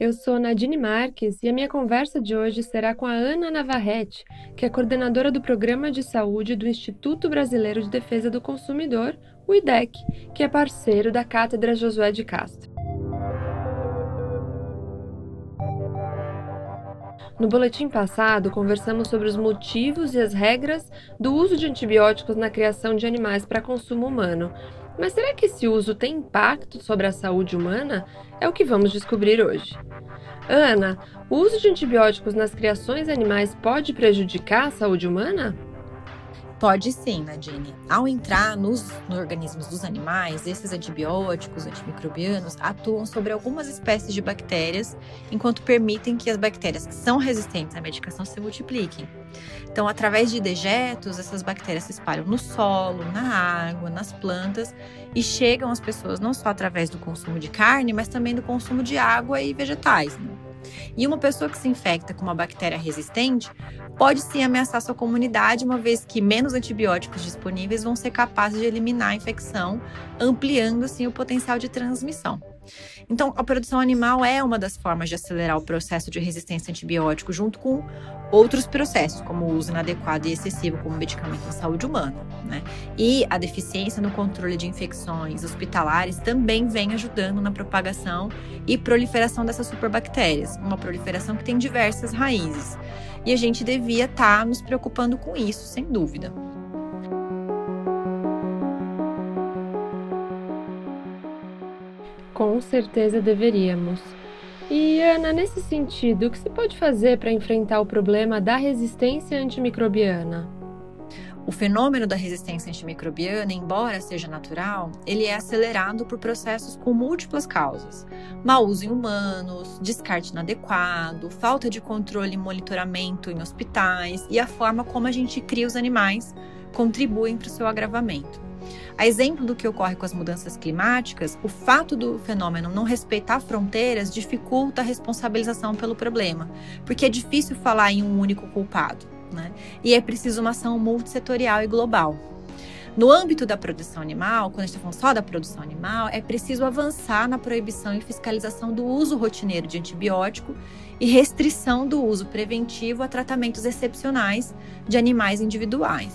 Eu sou Nadine Marques e a minha conversa de hoje será com a Ana Navarrete, que é coordenadora do Programa de Saúde do Instituto Brasileiro de Defesa do Consumidor, o IDEC, que é parceiro da Cátedra Josué de Castro. No boletim passado, conversamos sobre os motivos e as regras do uso de antibióticos na criação de animais para consumo humano. Mas será que esse uso tem impacto sobre a saúde humana? É o que vamos descobrir hoje. Ana, o uso de antibióticos nas criações animais pode prejudicar a saúde humana? Pode sim, Nadine. Ao entrar nos, organismos dos animais, esses antibióticos, antimicrobianos, atuam sobre algumas espécies de bactérias, enquanto permitem que as bactérias que são resistentes à medicação se multipliquem. Então, através de dejetos, essas bactérias se espalham no solo, na água, nas plantas e chegam às pessoas não só através do consumo de carne, mas também do consumo de água e vegetais. Né? E uma pessoa que se infecta com uma bactéria resistente pode sim ameaçar sua comunidade, uma vez que menos antibióticos disponíveis vão ser capazes de eliminar a infecção, ampliando assim o potencial de transmissão. Então, a produção animal é uma das formas de acelerar o processo de resistência a antibiótico, junto com outros processos, como o uso inadequado e excessivo como medicamento na saúde humana. Né? E a deficiência no controle de infecções hospitalares também vem ajudando na propagação e proliferação dessas superbactérias, uma proliferação que tem diversas raízes. E a gente devia estar tá nos preocupando com isso, sem dúvida. Com certeza deveríamos. E Ana, nesse sentido, o que se pode fazer para enfrentar o problema da resistência antimicrobiana? O fenômeno da resistência antimicrobiana, embora seja natural, ele é acelerado por processos com múltiplas causas: mau uso em humanos, descarte inadequado, falta de controle e monitoramento em hospitais e a forma como a gente cria os animais contribuem para o seu agravamento. A exemplo do que ocorre com as mudanças climáticas, o fato do fenômeno não respeitar fronteiras dificulta a responsabilização pelo problema, porque é difícil falar em um único culpado, né? E é preciso uma ação multissetorial e global. No âmbito da produção animal, quando a gente está falando só da produção animal, é preciso avançar na proibição e fiscalização do uso rotineiro de antibiótico e restrição do uso preventivo a tratamentos excepcionais de animais individuais.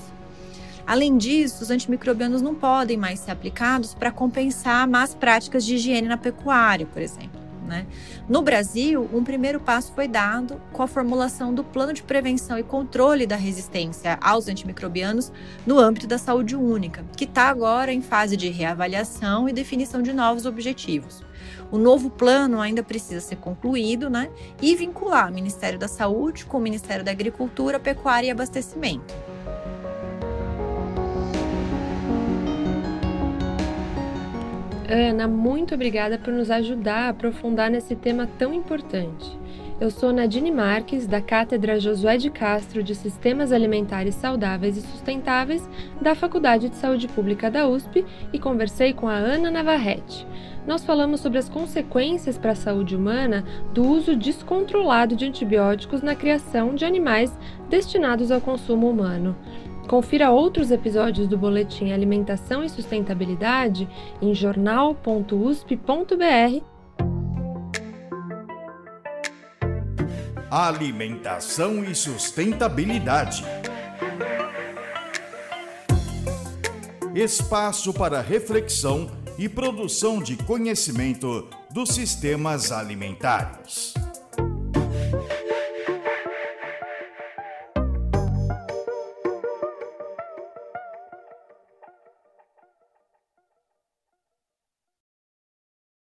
Além disso, os antimicrobianos não podem mais ser aplicados para compensar más práticas de higiene na pecuária, por exemplo. Né? No Brasil, um primeiro passo foi dado com a formulação do Plano de Prevenção e Controle da Resistência aos Antimicrobianos no âmbito da saúde única, que está agora em fase de reavaliação e definição de novos objetivos. O novo plano ainda precisa ser concluído né? e vincular o Ministério da Saúde com o Ministério da Agricultura, Pecuária e Abastecimento. Ana, muito obrigada por nos ajudar a aprofundar nesse tema tão importante. Eu sou Nadine Marques, da Cátedra Josué de Castro de Sistemas Alimentares Saudáveis e Sustentáveis da Faculdade de Saúde Pública da USP e conversei com a Ana Navarrete. Nós falamos sobre as consequências para a saúde humana do uso descontrolado de antibióticos na criação de animais destinados ao consumo humano. Confira outros episódios do Boletim Alimentação e Sustentabilidade em jornal.usp.br. Alimentação e Sustentabilidade. Espaço para reflexão e produção de conhecimento dos sistemas alimentares.